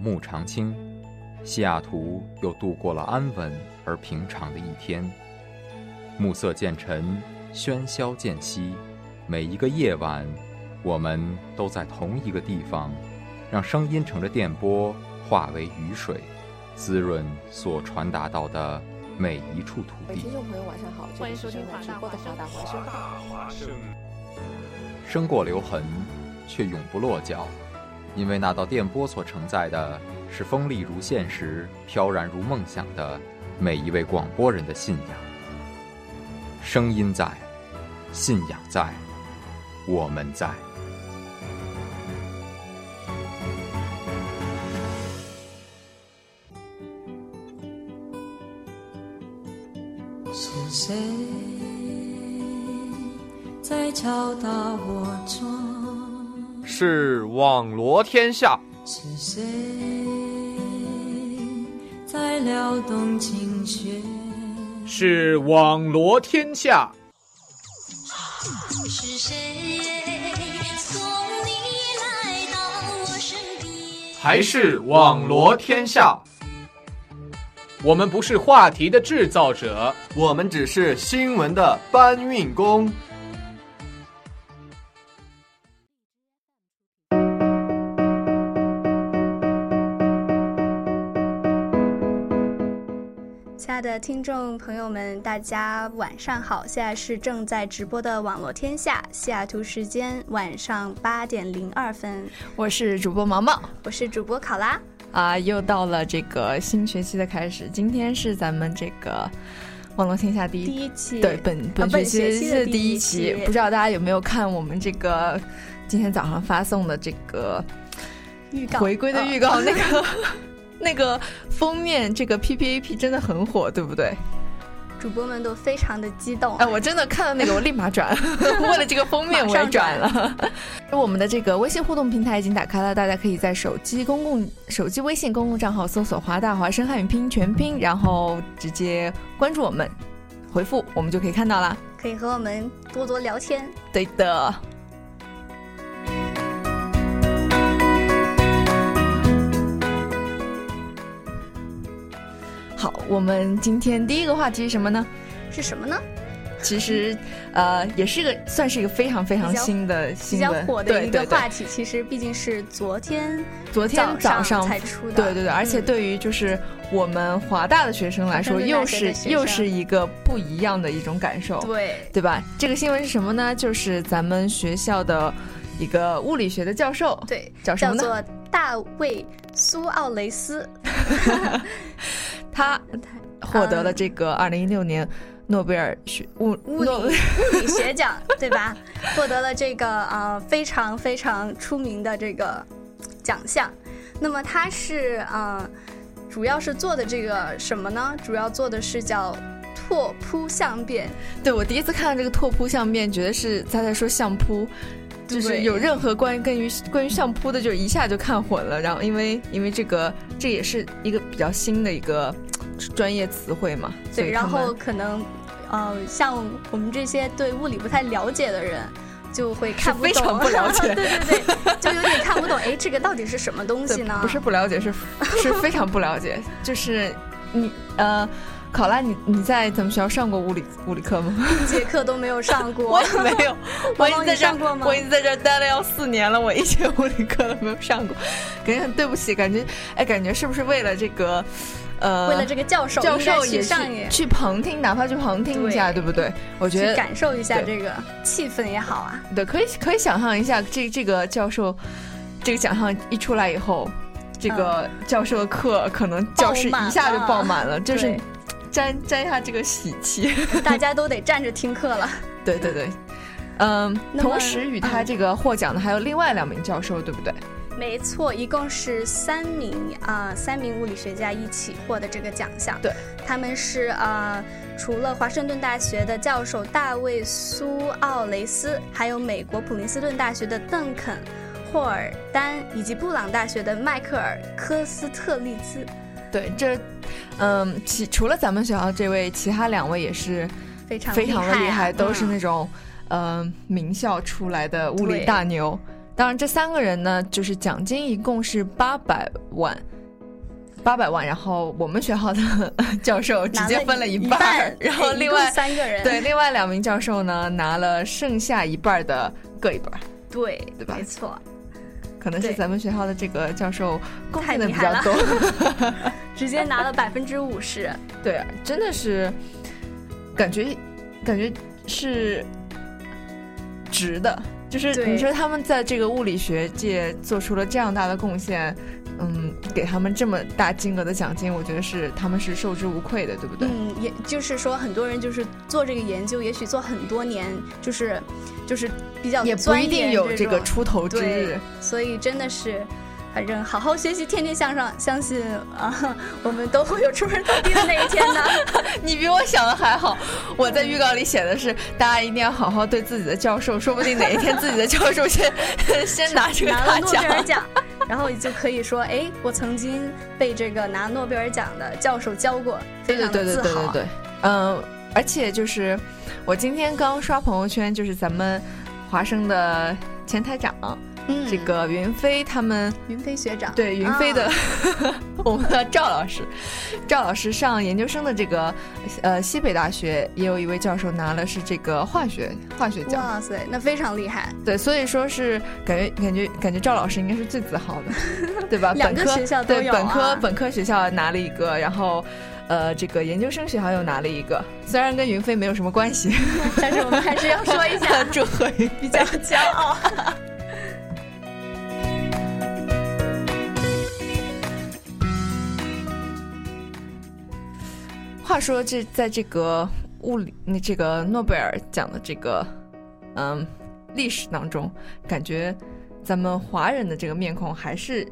暮长青，西雅图又度过了安稳而平常的一天。暮色渐沉，喧嚣渐息，每一个夜晚，我们都在同一个地方，让声音乘着电波化为雨水，滋润所传达到的每一处土地。听众朋友，晚上好，欢迎收听直播的华大华声。生过留痕，却永不落脚，因为那道电波所承载的是锋利如现实、飘然如梦想的每一位广播人的信仰。声音在，信仰在，我们在。是谁在敲打我窗？是网罗天下。是谁在撩动琴弦？是网罗天下。是谁送你来到我身边？还是网罗天下。我们不是话题的制造者，我们只是新闻的搬运工。亲爱的听众朋友们，大家晚上好！现在是正在直播的网络天下，西雅图时间晚上八点零二分。我是主播毛毛，我是主播考拉。啊，又到了这个新学期的开始，今天是咱们这个网络天下第一第一期，对本本学期的第一期，不知道大家有没有看我们这个今天早上发送的这个预告回归的预告，那个那个封面，这个 P P A P 真的很火，对不对？主播们都非常的激动，哎，我真的看到那个，我立马转，为了这个封面我也转了。我们的这个微信互动平台已经打开了，大家可以在手机公共手机微信公共账号搜索“华大华声汉语拼音全拼”，然后直接关注我们，回复我们就可以看到啦。可以和我们多多聊天。对的。好，我们今天第一个话题是什么呢？是什么呢？其实，呃，也是个算是一个非常非常新的新闻，比较火的一个话题。其实毕竟是昨天昨天早上才出的，对对对。而且对于就是我们华大的学生来说，又是又是一个不一样的一种感受，对对吧？这个新闻是什么呢？就是咱们学校的一个物理学的教授，对，叫什么呢？叫做大卫苏奥雷斯。他获得了这个二零一六年诺贝尔学物物理物理学奖，对吧？获得了这个呃非常非常出名的这个奖项。那么他是呃主要是做的这个什么呢？主要做的是叫拓扑相变。对我第一次看到这个拓扑相变，觉得是他在说相扑。就是有任何关于关于关于相扑的，就一下就看混了。然后因为因为这个这也是一个比较新的一个专业词汇嘛。对，然后可能呃像我们这些对物理不太了解的人，就会看不懂，非常不了解。对对对，就有点看不懂。哎，这个到底是什么东西呢？不是不了解，是 是非常不了解。就是你呃。考拉，你你在咱们学校上过物理物理课吗？一节课都没有上过。我也没有。我已经在这过吗？我已经在这待了要四年了，我一节物理课都没有上过，感觉很对不起。感觉哎，感觉是不是为了这个，呃，为了这个教授，教授也去去旁听，哪怕去旁听一下，对不对？我觉得感受一下这个气氛也好啊。对，可以可以想象一下，这这个教授这个奖项一出来以后，这个教授的课可能教室一下就爆满了，就是。沾沾一下这个喜气，大家都得站着听课了。对对对，嗯，同时与他这个获奖的还有另外两名教授，对不对？没错，一共是三名啊，三名物理学家一起获得这个奖项。对，他们是啊，除了华盛顿大学的教授大卫苏奥雷斯，还有美国普林斯顿大学的邓肯霍尔丹，以及布朗大学的迈克尔科斯特利兹。对，这。嗯，其除了咱们学校这位，其他两位也是非常非常的厉害，都是那种呃名校出来的物理大牛。当然，这三个人呢，就是奖金一共是八百万，八百万。然后我们学校的教授直接分了一半儿，然后另外三个人，对另外两名教授呢拿了剩下一半的各一半。对对吧没错，可能是咱们学校的这个教授贡献的比较了多。直接拿了百分之五十。对，真的是感觉感觉是值的。就是你说他们在这个物理学界做出了这样大的贡献，嗯，给他们这么大金额的奖金，我觉得是他们是受之无愧的，对不对？嗯，也就是说，很多人就是做这个研究，也许做很多年，就是就是比较也不一定有这个出头之日。，所以真的是。反正好好学习，天天向上，相信啊，我们都会有出人头地的那一天的。你比我想的还好，我在预告里写的是，大家一定要好好对自己的教授，说不定哪一天自己的教授先先拿这个大拿了诺贝尔奖。奖，然后你就可以说，哎，我曾经被这个拿诺贝尔奖的教授教过，非常对对对的自豪。对对对对，嗯，而且就是我今天刚刷朋友圈，就是咱们华生的前台长，嗯，这个云飞他们云飞学长，对云飞的、啊 我们的赵老师，赵老师上研究生的这个呃西北大学也有一位教授拿了是这个化学化学奖，哇塞，那非常厉害。对，所以说是感觉感觉感觉赵老师应该是最自豪的，对吧？两个本科学校都有对本科啊本科学校拿了一个，然后。呃，这个研究生学校又拿了一个，虽然跟云飞没有什么关系，但是我们还是要说一下，祝贺云比较骄傲。话说这在这个物理那这个诺贝尔奖的这个嗯历史当中，感觉咱们华人的这个面孔还是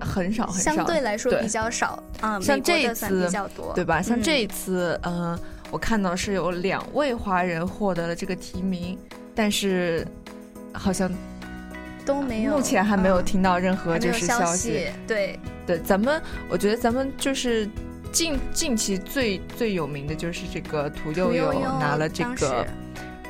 很少很少，相对来说比较少啊，像这一次比较多，对吧？像嗯。这一次，嗯、我看到是有两位华人获得了这个提名，但是好像都没有，目前还没有嗯听到任何就是消息。对，对，咱们我觉得咱们就是近近期最最有名的就是这个屠呦呦拿了这个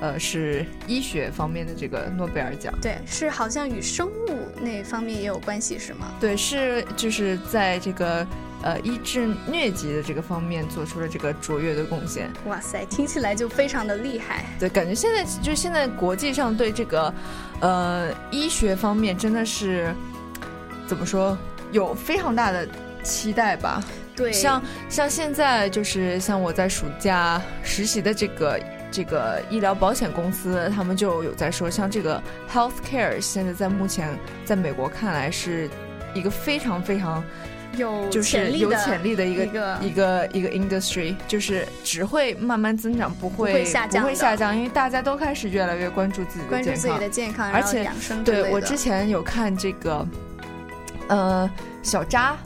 呃是医学方面的这个诺贝尔奖。对，是好像与生物那方面也有关系，是吗？对，是就是在这个呃医治疟疾的这个方面做出了这个卓越的贡献。哇塞，听起来就非常的厉害。对，感觉现在就现在国际上对这个呃医学方面真的是怎么说有非常大的期待吧。对，像像现在就是像我在暑假实习的这个这个医疗保险公司，他们就有在说，像这个 healthcare 现在在目前在美国看来是一个非常非常有就是有潜力的一个一个一个 industry，就是只会慢慢增长，不会会下降不会下降，因为大家都开始越来越关注自己的健康。关注自己的健康，而且。对我之前有看这个，呃，小扎，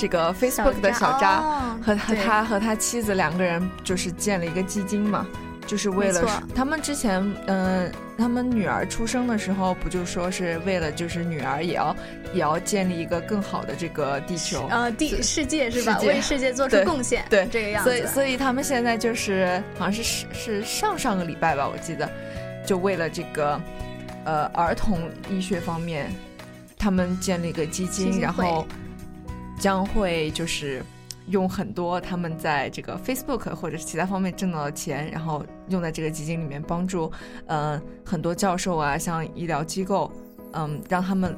这个 Facebook 的小扎。哦和和他和他妻子两个人就是建了一个基金嘛，就是为了他们之前嗯、呃他们女儿出生的时候不就说是为了就是女儿也要也要建立一个更好的这个地球，呃，地世界是吧？为世界做出贡献，对这个样子。所以所以他们现在就是好像是是是上上个礼拜吧，我记得就为了这个呃儿童医学方面，他们建立一个基金，基金然后将会就是用很多他们在这个 Facebook 或者是其他方面挣到的钱，然后用在这个基金里面，帮助呃很多教授啊，像医疗机构，嗯，让他们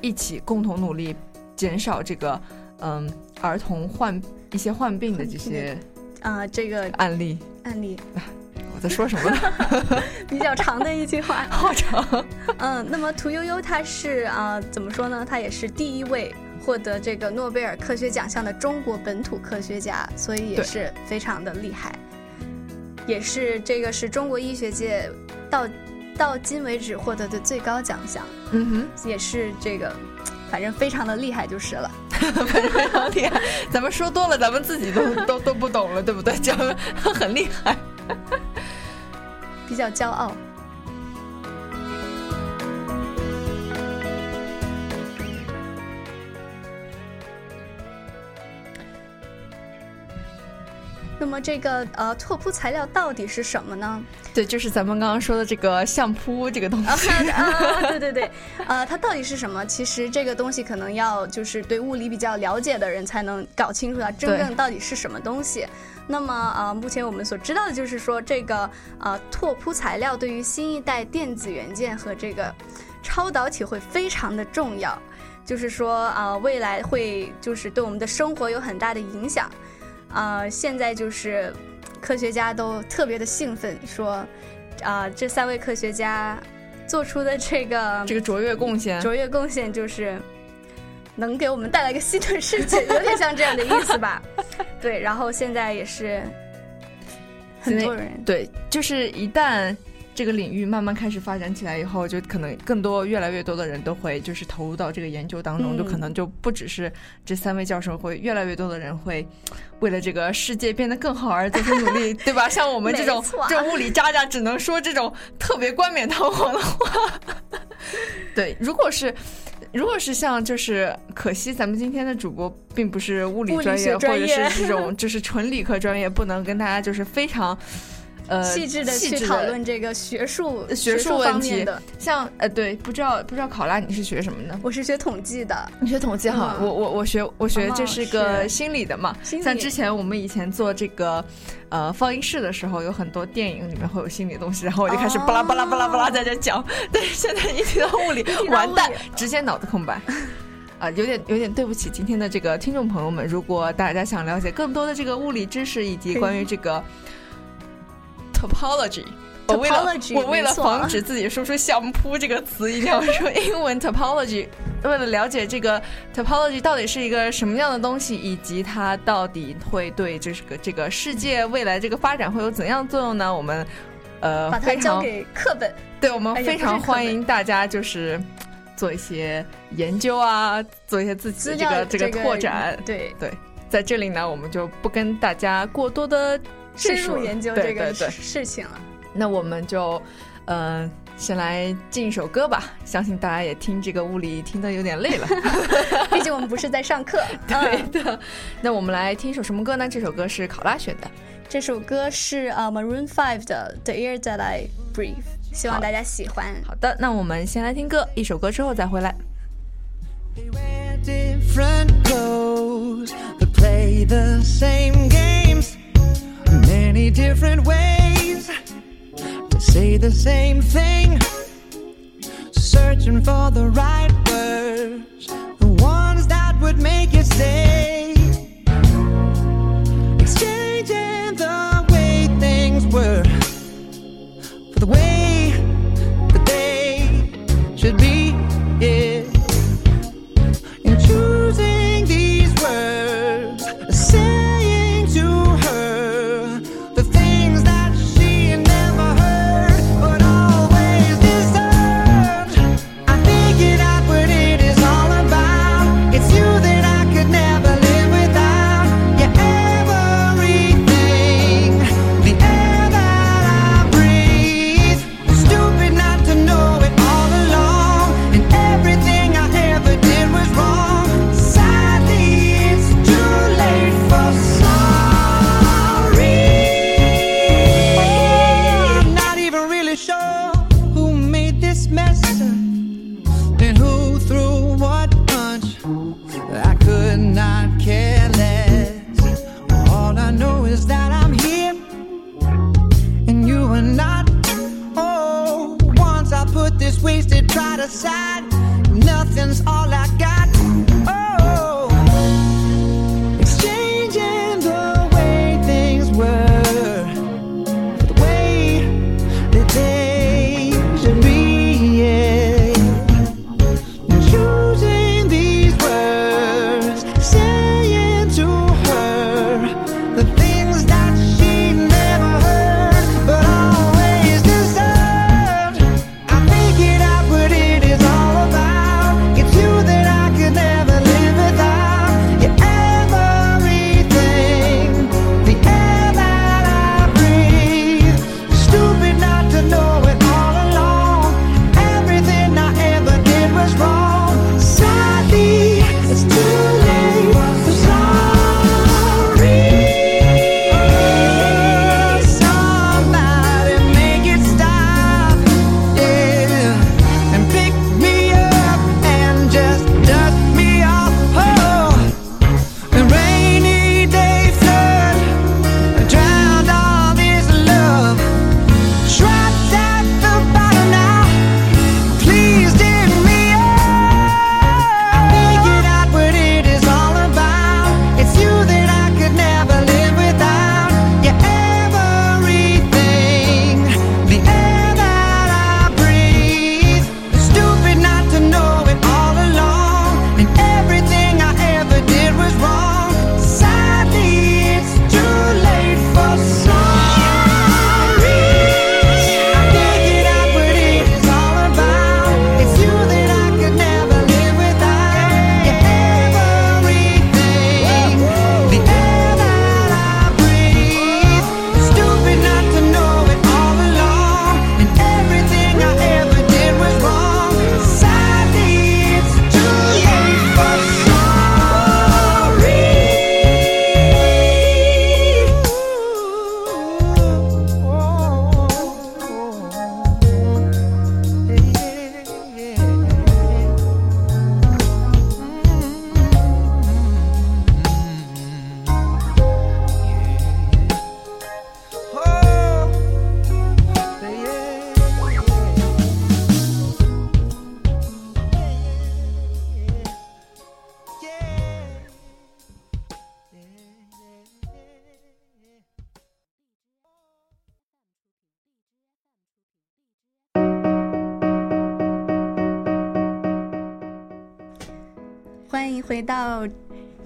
一起共同努力，减少这个嗯儿童患一些患病的这些 啊、这个案例。案例 我在说什么呢？比较长的一句话。好长。嗯，那么屠呦呦她是啊、怎么说呢？她也是第一位获得这个诺贝尔科学奖项的中国本土科学家，所以也是非常的厉害，也是这个是中国医学界到到今为止获得的最高奖项，嗯哼也是这个反正非常的厉害就是了。哼，反正非常厉害。咱们说多了，咱们自己都都都不懂了，对不对？讲得很厉害。比较骄傲。么这个呃拓扑材料到底是什么呢？对，就是咱们刚刚说的这个相扑这个东西。啊，对对对，呃，它到底是什么？其实这个东西可能要就是对物理比较了解的人才能搞清楚它真正到底是什么东西。那么呃，目前我们所知道的就是说，这个呃拓扑材料对于新一代电子元件和这个超导体会非常的重要，就是说啊、呃，未来会就是对我们的生活有很大的影响。啊，现在就是科学家都特别的兴奋，说啊、这三位科学家做出的这个这个卓越贡献，卓越贡献就是能给我们带来一个新的世界，有点像这样的意思吧？对，然后现在也是很多人对，就是一旦这个领域慢慢开始发展起来以后，就可能更多越来越多的人都会就是投入到这个研究当中，嗯就可能就不只是这三位教授会，越来越多的人会为了这个世界变得更好而做出努力，对吧？像我们这种这种物理渣渣，只能说这种特别冠冕堂皇的话。对，如果是。如果是像就是可惜咱们今天的主播并不是物理专业，或者是这种 就是纯理科专业，不能跟大家就是非常呃细致的去讨论这个学术学术术问题的。像呃对，不知道不知道考拉你是学什么的？我是学统计的，你学统计哈，嗯我我我学我学哦这是个心理的嘛。像之前我们以前做这个呃放映室的时候，有很多电影里面会有心理的东西，然后我就开始巴拉巴拉巴拉巴拉在这讲。但是现在一提到物理，完蛋，直接脑子空白。啊，有点有点对不起今天的这个听众朋友们。如果大家想了解更多的这个物理知识以及关于这个 topology。我为了 Topology，我为了防止自己说出“相扑”这个词，一定要说 英文 topology。为了了解这个 topology 到底是一个什么样的东西，以及它到底会对这个这个世界未来这个发展会有怎样的作用呢？我们呃把它交给课本。对我们非常欢迎大家就是做一些研究啊，做一些自己的这个这个拓展。对对，在这里呢，我们就不跟大家过多的深入研究这个事事情了。那我们就，呃，先来进一首歌吧。相信大家也听这个物理听得有点累了。毕竟我们不是在上课。对嗯，的。那我们来听一首什么歌呢？这首歌是考拉选的。这首歌是呃 Maroon Five 的《The Air That I Breathe》，希望大家喜欢。好的，那我们先来听歌，一首歌之后再回来。They Many different ways to say the same thing. Searching for the right words, the ones that would make you stay. Exchanging the way things were for the way that they should be. Yeah in choosing these words,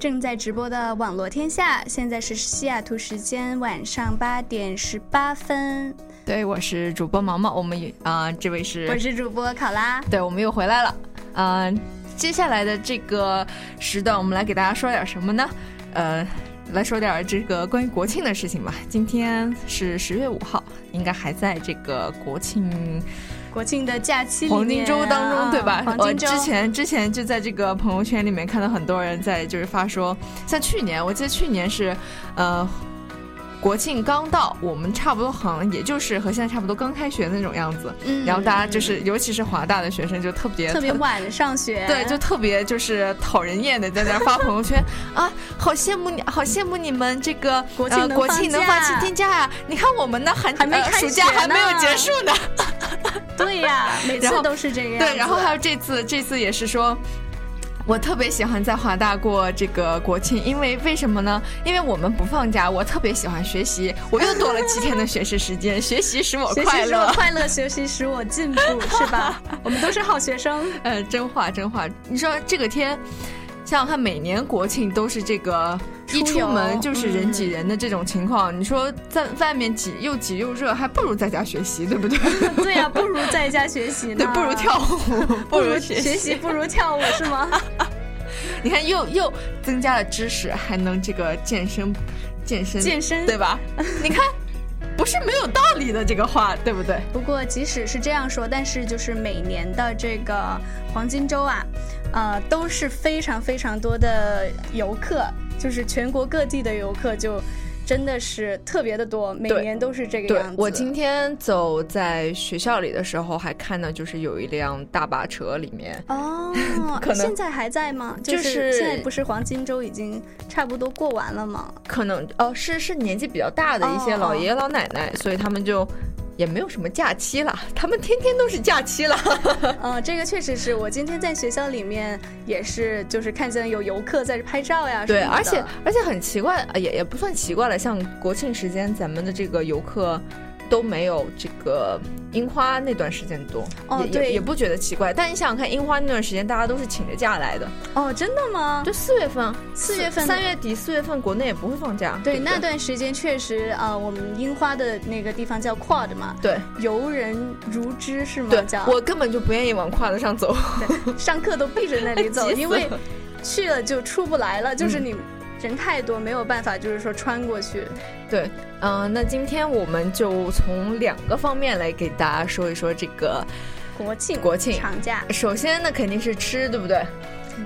正在直播的网络天下，现在是西雅图时间晚上八点十八分。对，我是主播毛毛，我们也啊、这位是我是主播考拉。对，我们又回来了。嗯、接下来的这个时段，我们来给大家说点什么呢？呃，来说点这个关于国庆的事情吧。今天是十月五号，应该还在这个国庆国庆的假期黄金周当中，对吧？我嗯黄金周之前之前就在这个朋友圈里面看到很多人在就是发说，像去年，我记得去年是，呃。国庆刚到，我们差不多好像也就是和现在差不多刚开学那种样子，嗯然后大家就是，尤其是华大的学生就特别特别晚上学，对，就特别就是讨人厌的，在那儿发朋友圈啊，好羡慕你，好羡慕你们这个国庆呃、国庆能放七天假呀、你看我们呢，寒呃、还没开暑假还没有结束呢。对呀，每次都是这样。对，然后还有这次，这次也是说。我特别喜欢在华大过这个国庆，因为为什么呢？因为我们不放假，我特别喜欢学习，我又多了七天的学习时间，学习使我 快乐习使我。快乐，学习使我进步，是吧？我们都是好学生。呃，真话真话，你说这个天，想想看，每年国庆都是这个一出门就是人挤嗯人的这种情况，你说在外面挤又挤又热，还不如在家学习，对不对？对呀、不如在家学习呢。对，不如跳舞，不如学学习，不如跳舞，是吗？你看，又又增加了知识，还能这个健身，健身，健身对吧？你看，不是没有道理的这个话，对不对？不过即使是这样说，但是就是每年的这个黄金周啊，呃，都是非常非常多的游客，就是全国各地的游客就。真的是特别的多，每年都是这个样子。我今天走在学校里的时候，还看到就是有一辆大巴车里面。哦，可能现在还在吗？就就是现在不是黄金周已经差不多过完了吗？可能哦，是是年纪比较大的一些哦老爷爷老奶奶，所以他们就也没有什么假期了，他们天天都是假期了。嗯，这个确实是我今天在学校里面也是，就是看见有游客在这拍照呀对，而且而且很奇怪，呃也也不算奇怪了，像国庆时间，咱们的这个游客。都没有这个樱花那段时间多，也哦对也也不觉得奇怪。但你想想看，樱花那段时间大家都是请着假来的，哦，真的吗？就四月份，四月份三月底四月份国内也不会放假。对，不那段时间确实啊、呃我们樱花的那个地方叫 Quad 嘛，对游人如织是吗？对叫，我根本就不愿意往跨子上走。对上课都避着那里走，因为去了就出不来了，就是嗯你人太多，没有办法，就是说穿过去。对，嗯、那今天我们就从两个方面来给大家说一说这个。国庆国庆长假，首先那，肯定是吃，对不对？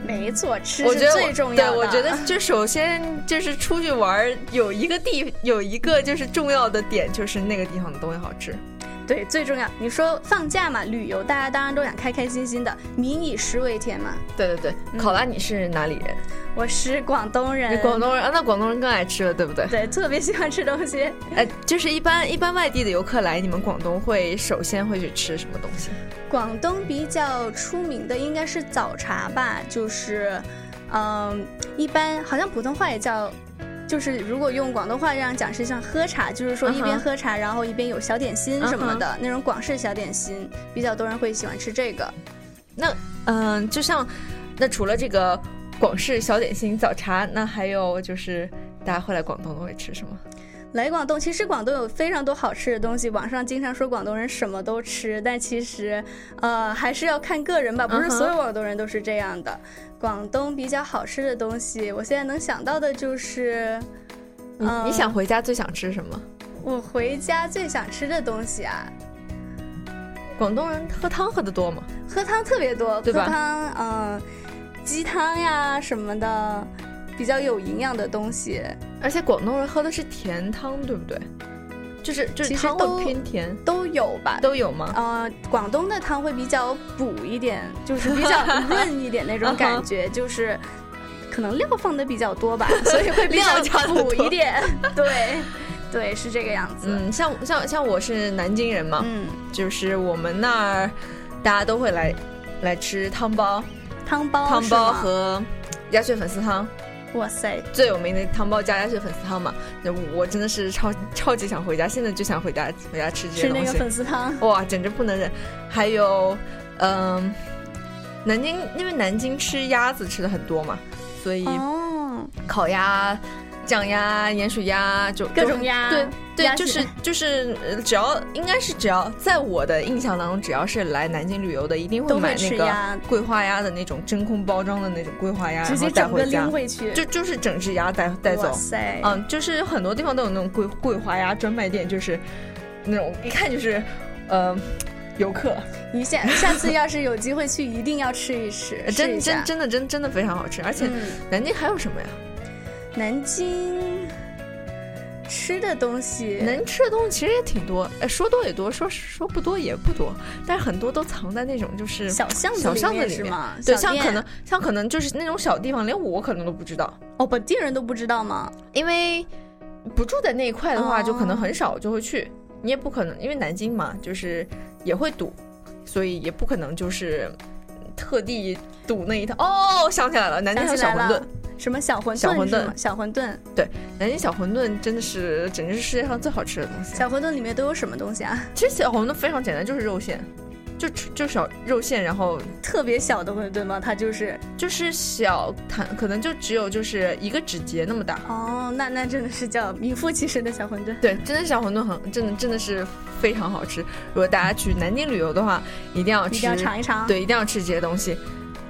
没错，吃是最重要的。对，我觉得就首先就是出去玩，有一个地有一个就是重要的点，就是那个地方的东西好吃。对最重要。你说放假嘛，旅游大家当然都想开开心心的，民以食为天嘛。对对对，考拉你是哪里人？我是广东人，你广东人啊，那广东人更爱吃了，对不对？对，特别喜欢吃东西。哎，就是一般一般外地的游客来你们广东会首先会去吃什么东西？广东比较出名的应该是早茶吧，就是，嗯，一般好像普通话也叫，就是如果用广东话这样讲是像喝茶，就是说一边喝茶，然后一边有小点心什么的、那种广式小点心，比较多人会喜欢吃这个。那嗯、就像那除了这个广式小点心早茶，那还有就是大家会来广东都会吃什么？来广东，其实广东有非常多好吃的东西。网上经常说广东人什么都吃，但其实，呃，还是要看个人吧，不是所有广东人都是这样的。广东比较好吃的东西，我现在能想到的就是，你、嗯你想回家最想吃什么？我回家最想吃的东西啊，广东人喝汤喝的多吗？喝汤特别多，喝汤，嗯、鸡汤呀什么的，比较有营养的东西。而且广东人喝的是甜汤，对不对？就是就是汤其实都会偏甜，都有吧，都有吗？呃，广东的汤会比较补一点，就是比较 润一点那种感觉，就是可能料放的比较多吧，所以会比较补一点。对，对，是这个样子。嗯，像像像我是南京人嘛，嗯，就是我们那儿大家都会来来吃汤包，汤包汤包和鸭血粉丝汤。哇塞，最有名的汤包加鸭血粉丝汤嘛，那我真的是超超级想回家，现在就想回家回家吃这些东西。吃那个粉丝汤。哇，简直不能忍。还有，嗯、南京因为南京吃鸭子吃的很多嘛，所以哦，烤鸭、酱鸭、盐水鸭就各种鸭对对，就是就是，呃只要应该是只要在我的印象当中，只要是来南京旅游的，一定会买那个桂花鸭的那种真空包装的那种桂花鸭，直接整个带回家拎，回去，就就是整只鸭带带哇走。塞，嗯，就是很多地方都有那种桂桂花鸭专卖店，就是那种一看就是，呃，游客，你下下次要是有机会去，一定要吃一吃，真真真的真真的非常好吃。而且嗯南京还有什么呀？南京吃的东西，能吃的东西其实也挺多，呃，说多也多，说说不多也不多，但是很多都藏在那种就是小巷子小里巷子里面。对，像可能像可能就是那种小地方，连我可能都不知道，哦，本地人都不知道吗？因为不住在那一块的话，哦就可能很少就会去。你也不可能，因为南京嘛，就是也会堵，所以也不可能就是特地堵那一趟。哦，想起来了，南京小馄饨什么小馄饨？小馄饨小馄饨，南京小馄饨真的是简直是世界上最好吃的东西。小馄饨里面都有什么东西啊？其实小馄饨非常简单，就是肉馅，就就小肉馅，然后特别小的馄饨吗？它就是就是小弹，可能就只有就是一个指节那么大。哦，那那真的是叫名副其实的小馄饨。对，真的小馄饨很真的真的是非常好吃。如果大家去南京旅游的话，一定要吃，一定要尝一尝。，对，一定要吃这些东西。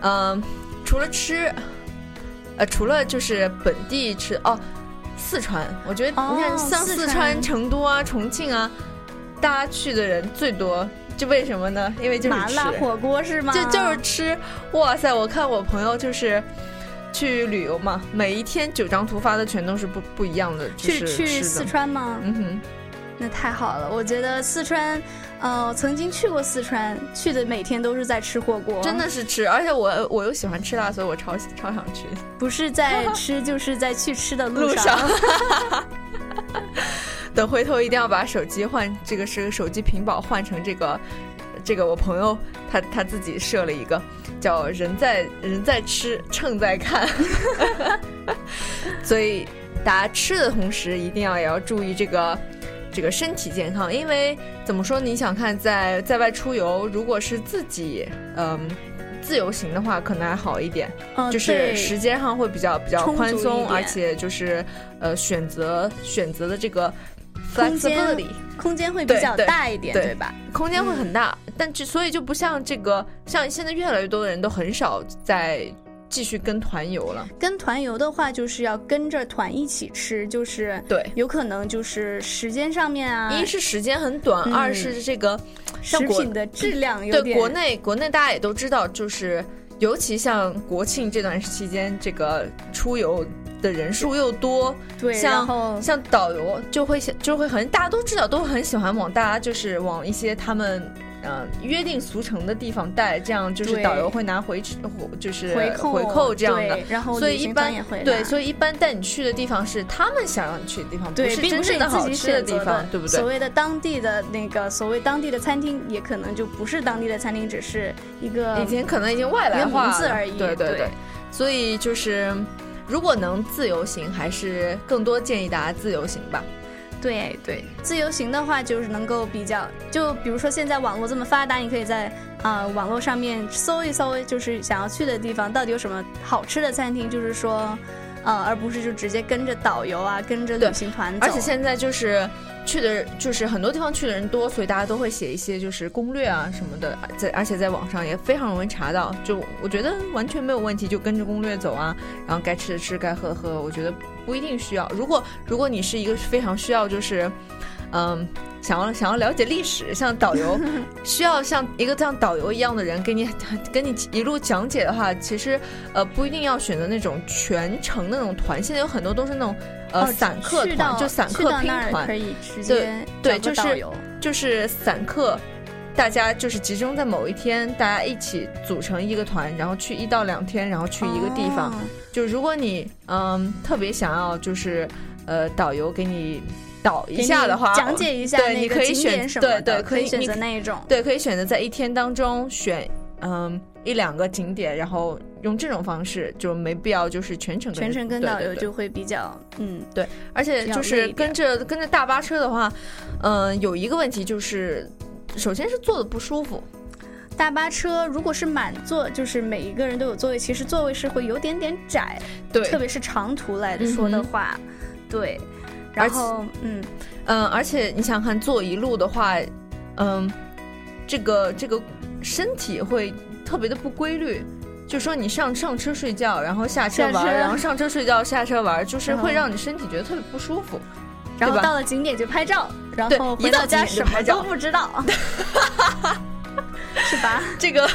嗯、除了吃，呃，除了就是本地吃哦，四川，我觉得哦你看像四四川川成都啊、重庆啊，大家去的人最多，就为什么呢？因为就是麻辣火锅是吗？就就是吃，哇塞！我看我朋友就是去旅游嘛，每一天九张图发的全都是不不一样的，就去去四，川吗？嗯哼，那太好了，我觉得四川，呃，曾经去过四川，去的每天都是在吃火锅，真的是吃，而且我我又喜欢吃辣，所以我超超想去。不是在吃，就是在去吃的路上。上等回头一定要把手机换，这个是手机屏保换成这个，这个我朋友他他自己设了一个叫“人在人在吃，秤在看 ”，所以大家吃的同时一定要也要注意这个。这个身体健康，因为怎么说？你想看在在外出游，如果是自己嗯自由行的话，可能还好一点。嗯，就是时间上会比较比较宽松，而且就是呃选择选择的这个空间 flexibility 空间会比较大一点，对对吧？空间会很大，但就所以就不像这个像现在越来越多的人都很少在继续跟团游了。跟团游的话，就是要跟着团一起吃，就是对，有可能就是时间上面啊，一是时间很短，嗯。二是这个像食品的质量有对国内国内大家也都知道，就是尤其像国庆这段期间，这个出游的人数又多，对，像像导游就会就会很大家都知道，都很喜欢往大家就是往一些他们呃约定俗成的地方带，这样就是导游会拿回就是回扣回扣这样的。然后所以一般对，所以一般带你去的地方是他们想让你去的地方，不是真正的好自己吃的地方，对不对所？谓的当地的那个所谓当地的餐厅，也可能就不是当地的餐厅，只是一个已经可能已经外来化名字而已对对对对，所以就是如果能自由行，还是更多建议大家自由行吧。对对，自由行的话就是能够比较，就比如说现在网络这么发达，你可以在啊、呃网络上面搜一搜，就是想要去的地方到底有什么好吃的餐厅，就是说，呃，而不是就直接跟着导游啊，跟着旅行团走。而且现在就是去的，就是很多地方去的人多，所以大家都会写一些就是攻略啊什么的，在而且在网上也非常容易查到。就我觉得完全没有问题，就跟着攻略走啊，然后该吃的吃，该喝的喝。我觉得不一定需要。如果如果你是一个非常需要就是，嗯。想要想要了解历史，像导游 需要像一个像导游一样的人给你跟你一路讲解的话，其实呃不一定要选择那种全程那种团，现在有很多都是那种呃、哦散客团，就散客拼团可，以直接对就是就是散客，大家就是集中在某一天，大家一起组成一个团，然后去一到两天，然后去一个地方。哦就如果你嗯特别想要就是呃导游给你导一下的话，讲解一下对，那个景你可以选点什么的，对对，可以选择那一种。对可以选择在一天当中选嗯一两个景点，然后用这种方式，就没必要就是全程全程跟导游就会比较，嗯对，而且就是跟着跟着大巴车的话，嗯、有一个问题就是，首先是坐的不舒服，大巴车如果是满座，就是每一个人都有座位，其实座位是会有点点窄，对，特别是长途来说的话，对。然后，嗯嗯，而且你想想看，坐一路的话，嗯，这个这个身体会特别的不规律。就说你上上车睡觉，然后下车下车玩，然后上车睡觉，下车玩，就是会让你身体觉得特别不舒服。然后到了景点就拍照，然后一到回到家什么都不知道，是吧？这个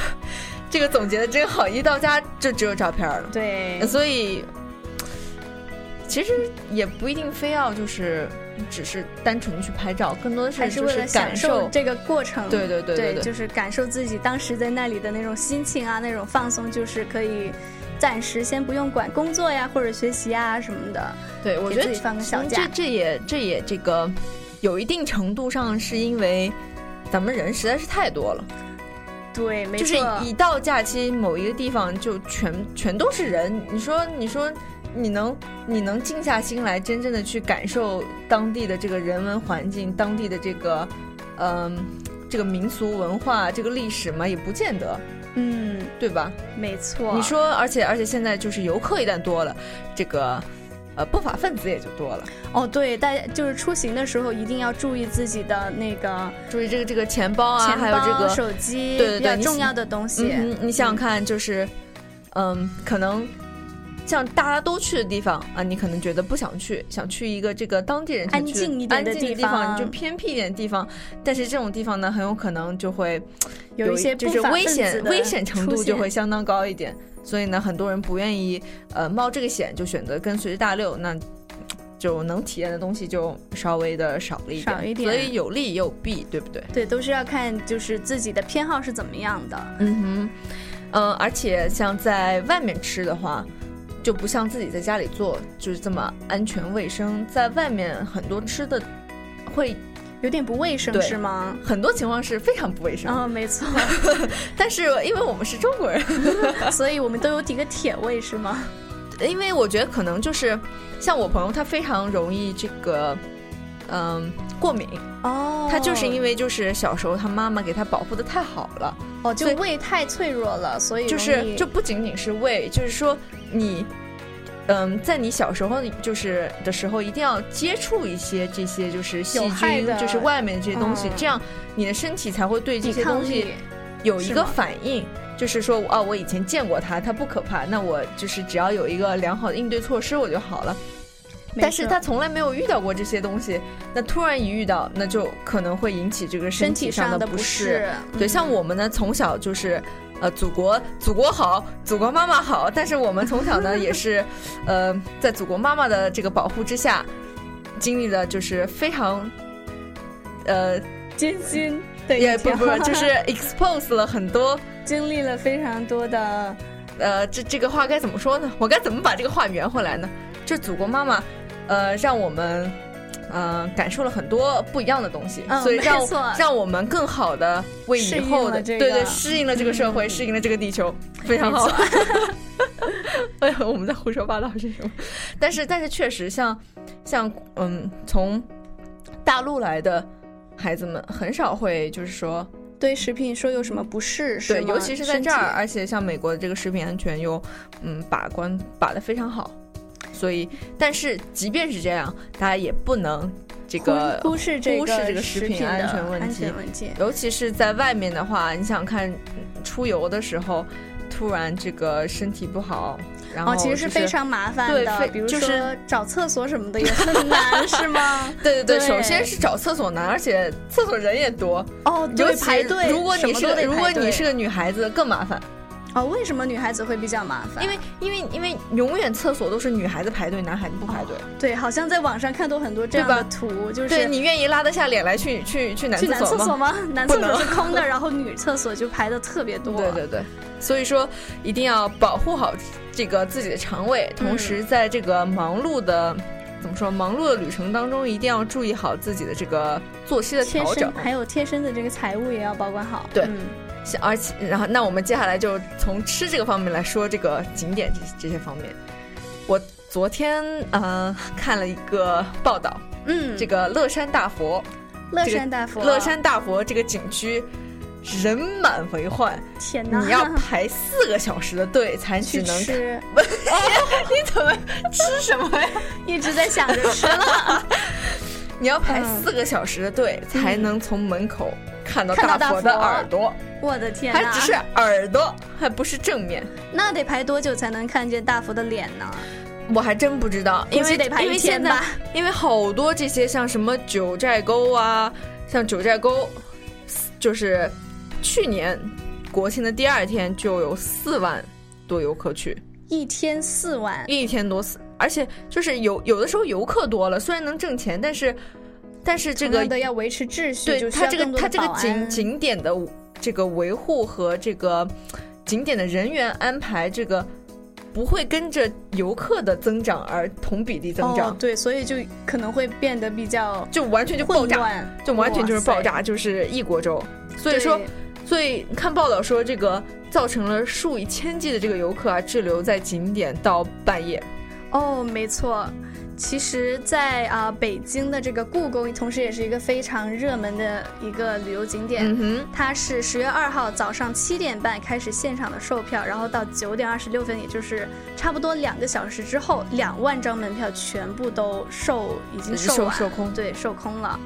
这个总结的真好，一到家就只有照片了。对，所以其实也不一定非要就是只是单纯的去拍照，更多的是就还是为了感享受这个过程。对对对对对就是感受自己当时在那里的那种心情啊，那种放松，就是可以暂时先不用管工作呀或者学习啊什么的。对，我觉得放个小嗯假这这也这也这个有一定程度上是因为咱们人实在是太多了，对，没就是错。一到假期某一个地方就全全都是人，你说你说你能你能静下心来真正的去感受当地的这个人文环境，当地的这个嗯、这个民俗文化这个历史嘛？也不见得，嗯，对吧？没错。你说，而且而且现在就是游客一旦多了，这个呃不法分子也就多了。哦，对，大家就是出行的时候一定要注意自己的那个注意这个这个钱包啊，包、还有这个手机，对对对重要的东西。嗯，你想想看，就是，嗯，可能像大家都去的地方啊，你可能觉得不想去，想去一个这个当地人安静一点的地方就偏僻一点的地方。但是这种地方呢，很有可能就会有一些就是危险危险程度就会相当高一点。所以呢，很多人不愿意呃冒这个险，就选择跟随着大六，那就能体验的东西就稍微的少了一点。少一点所以有利也有弊，对不对？对，都是要看就是自己的偏好是怎么样的。嗯哼，嗯，而且像在外面吃的话，就不像自己在家里做就是这么安全卫生。在外面很多吃的会有点不卫生是吗？很多情况是非常不卫生，嗯，没错，但是因为我们是中国人，所以我们都有几个铁胃是吗？因为我觉得可能就是像我朋友，他非常容易这个。嗯，过敏，哦他就是因为就是小时候他妈妈给他保护的太好了，哦，就胃太脆弱了，所以就是就不仅仅是胃，就是说你，嗯，在你小时候就是的时候，一定要接触一些这些就是细菌，就是外面这些东西，嗯这样你的身体才会对这些东西有一个反应。就是说，啊，我以前见过它，它不可怕，那我就是只要有一个良好的应对措施，我就好了。但是错他从来没有遇到过这些东西，那突然一遇到，那就可能会引起这个身体体上的的不适。对，嗯像我们呢，从小就是，呃，祖国祖国好，祖国妈妈好，但是我们从小呢 也是，呃，在祖国妈妈的这个保护之下，经历了就是非常，呃，艰辛的也不不就是 expose 了很多，经历了非常多的呃，这这个话该怎么说呢？我该怎么把这个话圆回来呢？就祖国妈妈，呃，让我们。呃，感受了很多不一样的东西，嗯所以让 让我们更好的为以后的这个。对对适应了这个社会，嗯。适应了这个地球，非常好。哎呀，我们在胡说八道是什么？但是但是确实像像嗯，从大陆来的孩子们很少会就是说对食品说有什么不适，是对，尤其是在这儿，而且像美国的这个食品安全又嗯把关把的非常好，所以但是即便是这样，大家也不能这个忽忽视这忽视这个食食品安全问安题。尤其是在外面的话，你想看嗯出游的时候，突然这个身体不好，然后、哦，其实是非常麻烦的，对比如说就是找厕所什么的也很难，是吗？对 对对，对首先是找厕所难，而且厕所人也多，哦，对，尤其排队，如果你是如果你是个女孩子更麻烦，哦，为什么女孩子会比较麻烦？因为因为因为永远厕所都是女孩子排队，男孩子不排队。对，好像在网上看到很多这样的图，就是对你愿意拉得下脸来去去去男去男厕所吗？男厕所是空的，然后女厕所就排的特别多。对对对，所以说一定要保护好这个自己的肠胃，嗯同时在这个忙碌的。怎么说？忙碌的旅程当中，一定要注意好自己的这个作息的调整。还有贴身的这个财务也要保管好。对而且，然后那我们接下来就从吃这个方面来说这个景点这这些方面。我昨天呃看了一个报道，嗯，这个乐山大佛，乐山大佛，乐山大佛这个景区，人满为患，天哪！你要排四个小时的队才只去能。吃，你怎么吃什么呀？一直在想着吃了。你要排嗯四个小时的队才能从门口看到大大佛的耳朵，我的天哪！还只是耳朵，还不是正面。那得排多久才能看见大佛的脸呢？我还真不知道，因为得排因为一天现在吧因为好多这些像什么九寨沟啊，像九寨沟，就是去年国庆的第二天就有四万多游客去，一天四万，一天多四，而且就是有有的时候游客多了，虽然能挣钱，但是但是这个要维持秩序，对它这个它这个景景点的这个维护和这个景点的人员安排，这个不会跟着游客的增长而同比例增长，哦，对，所以就可能会变得比较就完全就爆炸，就完全就是爆。炸，就是一锅粥。所以说，所以看报道说，这个造成了数以千计的这个游客啊滞留在景点到半夜。哦，没错。其实在，啊、北京的这个故宫，同时也是一个非常热门的一个旅游景点。嗯哼，它是十月二号早上七点半开始现场的售票，然后到九点二十六分，也就是差不多两个小时之后，两万张门票全部都售已经售完售售空对，售空了。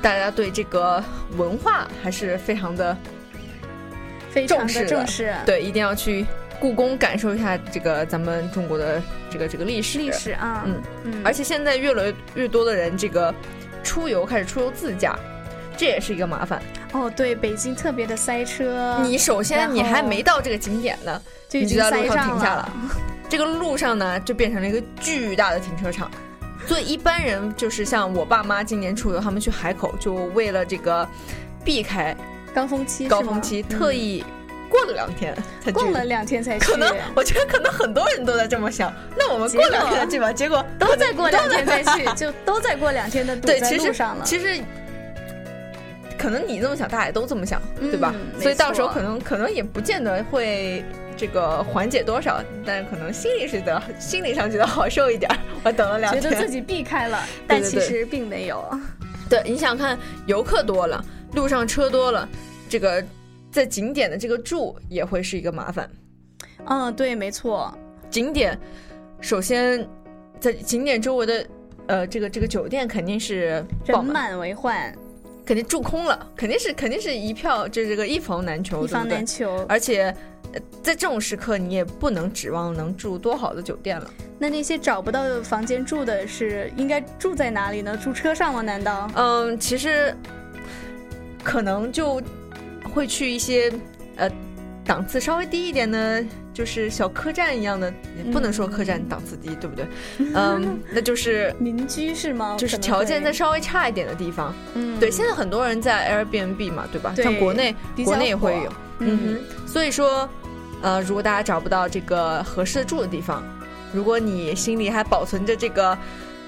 大家对这个文化还是非常的非常的重视对，一定要去故宫感受一下这个咱们中国的这个这个历史。历史啊，嗯嗯，而且现在越来越多的人这个出游开始出游自驾，这也是一个麻烦。哦，对，北京特别的塞车，你首先你还没到这个景点呢，就已经在路上停下了。这个路上呢，就变成了一个巨大的停车场。所以一般人就是像我爸妈今年出游，他们去海口，就为了这个避开高峰期，高峰期，嗯特意过了两天才去逛了两天才去，可能我觉得可能很多人都在这么想，那我们过两天再去吧。结果都在过两天再去，就都在过两天的堵对，在其实路上了。其实可能你这么想，大家也都这么想，对吧？嗯所以到时候可能可能也不见得会这个缓解多少，但是可能心里是得心理上觉得好受一点。我等了两天，觉得自己避开了，但其实并没有。对，你想看游客多了，路上车多了，这个在景点的这个住也会是一个麻烦。嗯，对，没错。景点首先在景点周围的呃这个这个酒店肯定是爆人满为患，肯定住空了，肯定是肯定是一票，这这个一房难求，一房难求。而且。呃在这种时刻，你也不能指望能住多好的酒店了。那那些找不到房间住的是应该住在哪里呢？住车上吗？难道？嗯，其实可能就会去一些呃档次稍微低一点的，就是小客栈一样的，也不能说客栈档次低，对不对？嗯，那就是民居是吗？就是条件再稍微差一点的地方。嗯，对，现在很多人在 Airbnb 嘛，对吧？对像国内国内也会有，嗯哼。所以说，呃，如果大家找不到这个合适的住的地方，如果你心里还保存着这个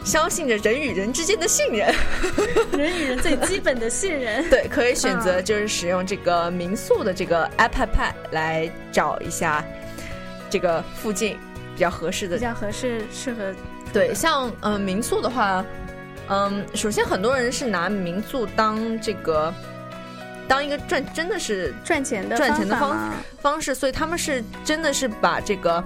相信着人与人之间的信任，人与人最基本的信任。对，可以选择嗯就是使用这个民宿的这个 App 来找一下这个附近比较合适的比较合适，适合。对，像嗯、呃民宿的话，嗯，首先很多人是拿民宿当这个当一个赚，真的是赚钱的赚钱的方方式，所以他们是真的是把这个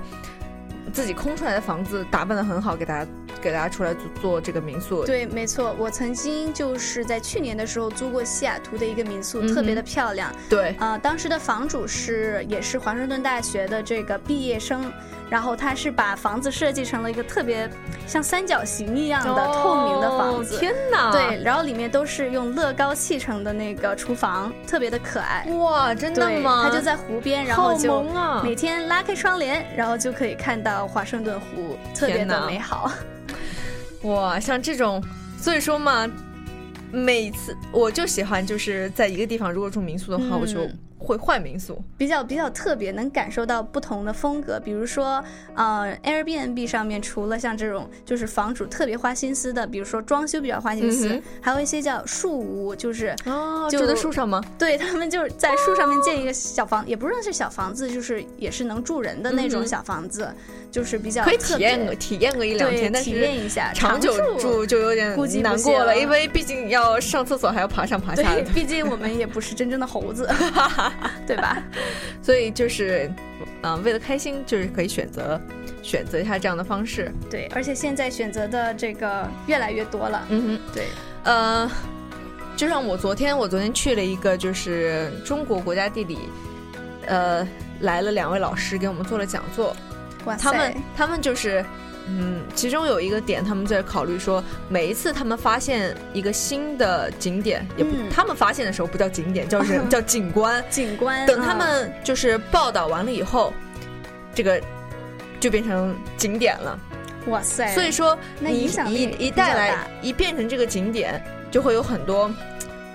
自己空出来的房子打扮的很好，给大家给大家出来做做这个民宿。对，没错，我曾经就是在去年的时候租过西雅图的一个民宿，嗯特别的漂亮。对啊、当时的房主是也是华盛顿大学的这个毕业生，然后他是把房子设计成了一个特别像三角形一样的透明的房子。哦天哪！对，然后里面都是用乐高砌成的那个厨房，特别的可爱。哇，真的，吗？它就在湖边，然后好就！每天拉开窗帘，然后就可以看到华盛顿湖，特别的美好。哇，像这种，所以说嘛，每次我就喜欢就是在一个地方，如果住民宿的话，嗯我就会换民宿。比较比较特别，能感受到不同的风格。比如说，呃，Airbnb 上面除了像这种就是房主特别花心思的，比如说装修比较花心思，嗯还有一些叫树屋，就是哦就住在树上吗？对他们就是在树上面建一个小房，也不算是小房子，就是也是能住人的那种小房子，就是比较可以体验个体验个一两天，但体是验一下长久住住就有点估计难过了，行因为毕竟要上厕所还要爬上爬下的，，毕竟我们也不是真正的猴子，对吧？所以就是，嗯、为了开心，就是可以选择选择一下这样的方式。对，而且现在选择的这个越来越多了。嗯哼，对，呃，就像我昨天，我昨天去了一个就是中国国家地理，呃，来了两位老师给我们做了讲座，哇，他们他们就是。嗯，其中有一个点，他们在考虑说，每一次他们发现一个新的景点，也不，嗯他们发现的时候不叫景点，叫人 叫景观。景观，等他嗯们就是报道完了以后，这个就变成景点了。哇塞，所以说，你那影响一一带来一变成这个景点，就会有很多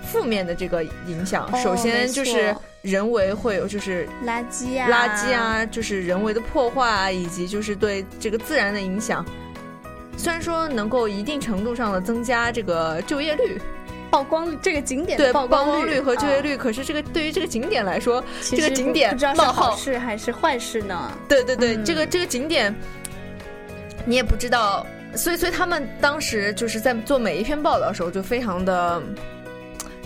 负面的这个影响。哦首先就是错人为会有就是垃圾啊，垃圾，啊，就是人为的破坏啊，以及就是对这个自然的影响。虽然说能够一定程度上的增加这个就业率，曝光这个景点的对曝光光率和就业啊。率，可是这个对于这个景点来说，这个景点不知道是好事还是坏事呢？对对对，嗯。这个这个景点，你也不知道，所以所以他们当时就是在做每一篇报道的时候，就非常的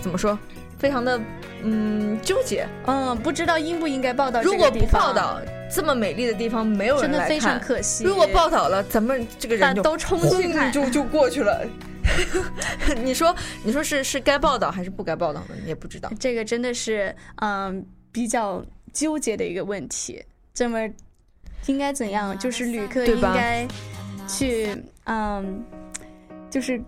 怎么说，非常的嗯纠结。嗯，不知道应不应该报道如果不报道这么美丽的地方，没有人来真的非常看。可惜。如果报道了，咱们这个大家人就都冲去看，就就过去了。你说你说是是该报道还是不该报道呢？你也不知道。这个真的是嗯比较纠结的一个问题。这么应该怎样？就是旅客应该去嗯，就是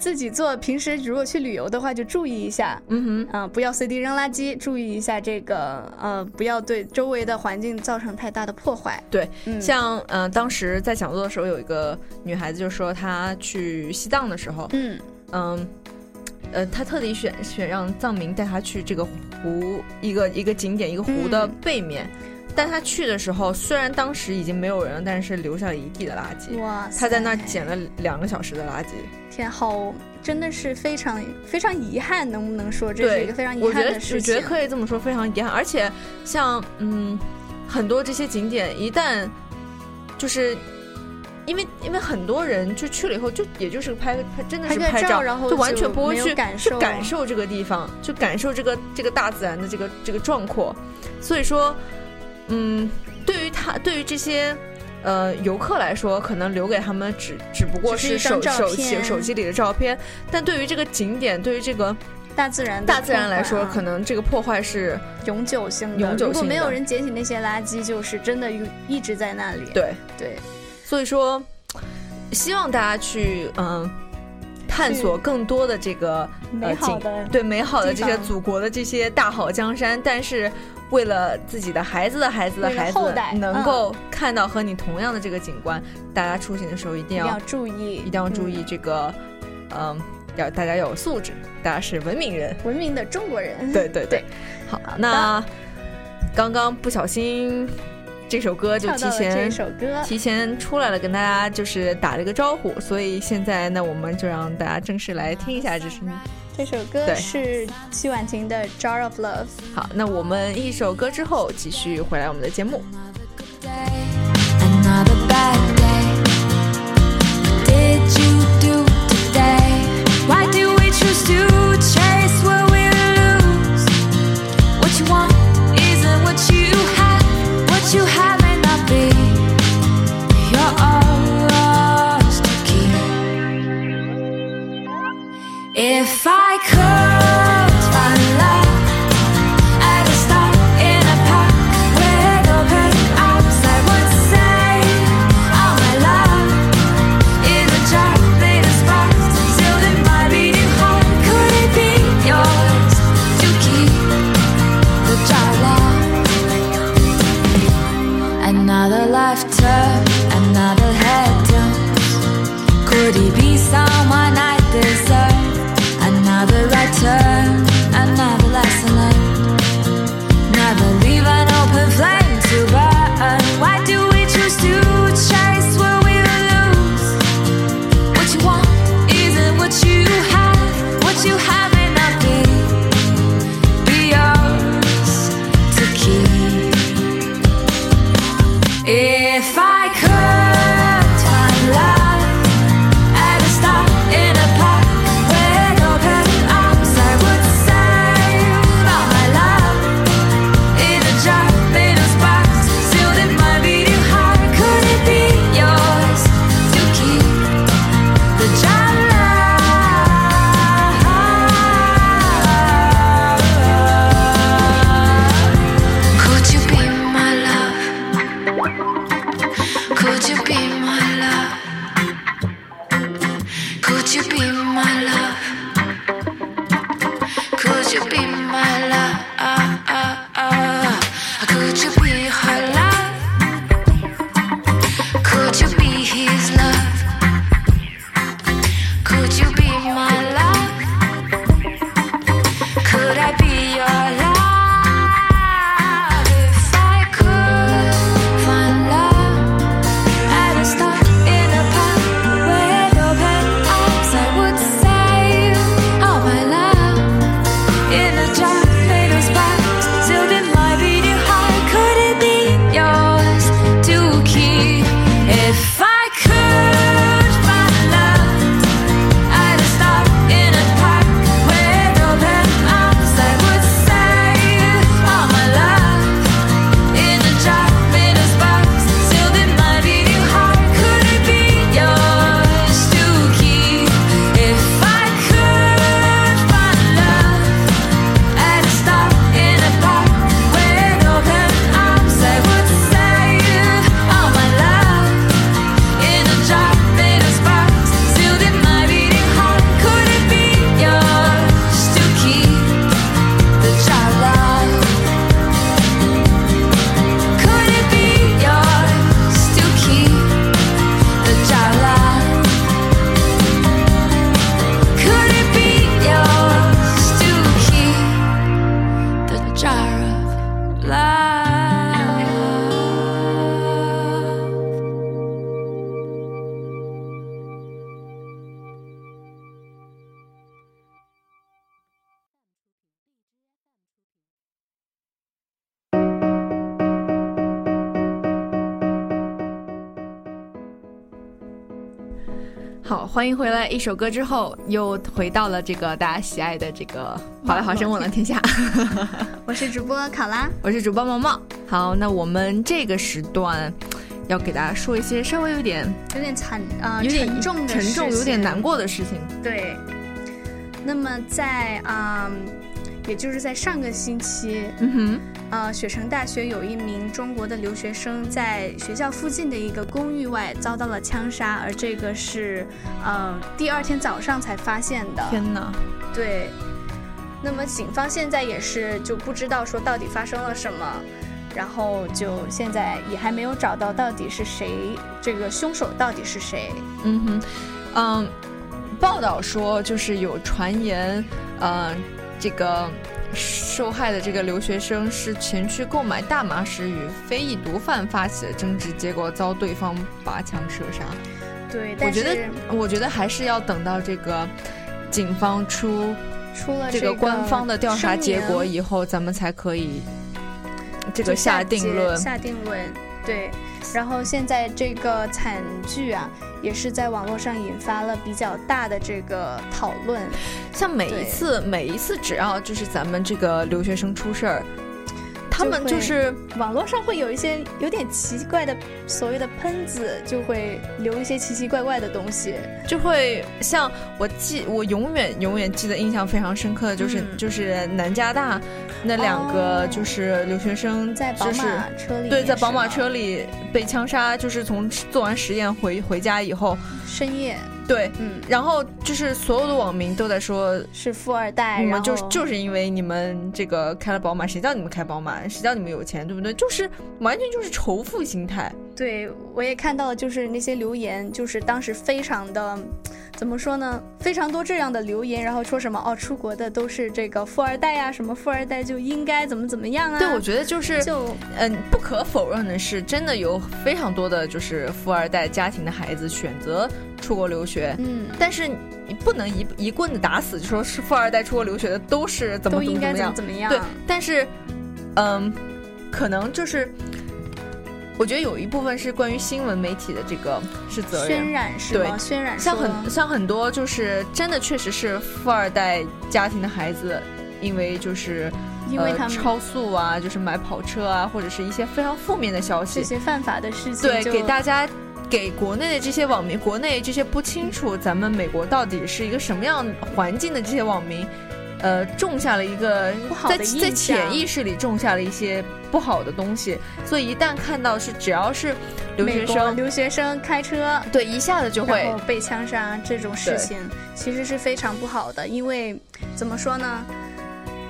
自己做。平时如果去旅游的话，就注意一下。嗯哼，啊，不要随地扔垃圾，注意一下这个，呃，不要对周围的环境造成太大的破坏。对，嗯，像嗯、呃当时在讲座的时候，有一个女孩子就说她去西藏的时候，嗯，嗯，呃，他特地选选让藏民带他去这个湖，一个一个景点，一个湖的嗯背面。但他去的时候，虽然当时已经没有人了，但是留下了一地的垃圾。哇塞，他在那儿捡了两个小时的垃圾。天，好，真的是非常非常遗憾，能不能说这是一个非常遗我觉得憾的事情？我觉得可以这么说，非常遗憾。而且像嗯，很多这些景点一旦就是。因为因为很多人就去了以后，就也就是拍拍，真的是拍照然后就完全不会去感受去感受这个地方，就感受这个这个大自然的这个这个壮阔。所以说，嗯，对于他对于这些呃游客来说，可能留给他们只只不过是手手机手机里的照片，但对于这个景点，对于这个大自然的大自然来说，可能这个破坏是永久性的。永久如果没有人捡起那些垃圾，就是真的一一直在那里。对，对，所以说希望大家去嗯。探索更多的这个美好的对美好的这些祖国的这些大好江山，但是为了自己的孩子的孩子的孩子后代嗯能够看到和你同样的这个景观，大家出行的时候一定要注意，一定要注意嗯这个，嗯，要大家要有素质，大家是文明人。文明的中国人。对对 对，好，那刚刚不小心这首歌就提前这首歌，提前出来了，跟大家就是打了一个招呼，所以现在呢，我们就让大家正式来听一下这是。这首歌是曲婉婷的《Jar of Love》。好，那我们一首歌之后继续回来我们的节目。Another bad day. What did you do Another life turn, another head turn. Could he be someone I deserve? 欢迎回来！一首歌之后，又回到了这个大家喜爱的这个《华莱华生网络天下》我是主播考拉，我是主播毛毛。好，那我们这个时段要给大家说一些稍微有点、有点惨啊、有点沉重的沉重、有点难过的事情。对，那么在啊、也就是在上个星期，嗯哼，呃，雪城大学有一名中国的留学生在学校附近的一个公寓外遭到了枪杀，而这个是呃第二天早上才发现的。天哪！对，那么警方现在也是就不知道说到底发生了什么，然后就现在也还没有找到到底是谁，这个凶手到底是谁。嗯哼，嗯，报道说就是有传言，呃，这个受害的这个留学生是前去购买大麻时与非裔毒贩发起的争执，结果遭对方拔枪射杀。对，但我觉得是，我觉得还是要等到这个警方出出了这个官方的调查结果以后，咱们才可以这个下定论。下定论，对。然后现在这个惨剧啊，也是在网络上引发了比较大的这个讨论。像每一次，每一次只要就是咱们这个留学生出事儿，他们就是网络上会有一些有点奇怪的所谓的喷子，就会留一些奇奇怪怪的东西。就会像我记，我永远永远记得印象非常深刻的就是、嗯。就是南加大那两个哦。就是留学生，在宝马车里对，在宝马车里被枪杀，就是从做完实验回回家以后，深夜，对，嗯，然后就是所有的网民都在说。是富二代，然后就是就是因为你们这个开了宝马，谁叫你们开宝马？谁叫你们有钱，对不对？就是完全就是仇富心态。对我也看到，就是那些留言，就是当时非常的，怎么说呢？非常多这样的留言，然后说什么哦，出国的都是这个富二代呀、什么富二代就应该怎么怎么样啊？对，我觉得就是就嗯，不可否认的是，真的有非常多的就是富二代家庭的孩子选择出国留学，嗯，但是你不能一一棍子打死，就说是富二代出国留学的都是怎么怎么样。怎么样？对，但是，嗯，可能就是，我觉得有一部分是关于新闻媒体的这个是责任渲。染是对吗？渲染像说很像很多就是真的确实是富二代家庭的孩子，因为就是呃、因为他们超速啊，就是买跑车啊，或者是一些非常负面的消息这，些犯法的事情，对，给大家。给国内的这些网民，国内这些不清楚咱们美国到底是一个什么样环境的这些网民，呃，种下了一个不好在在的印象潜意识里种下了一些不好的东西。所以一旦看到是只要是留学生，留学生开车。对，一下子就会被枪杀这种事情，其实是非常不好的。因为怎么说呢，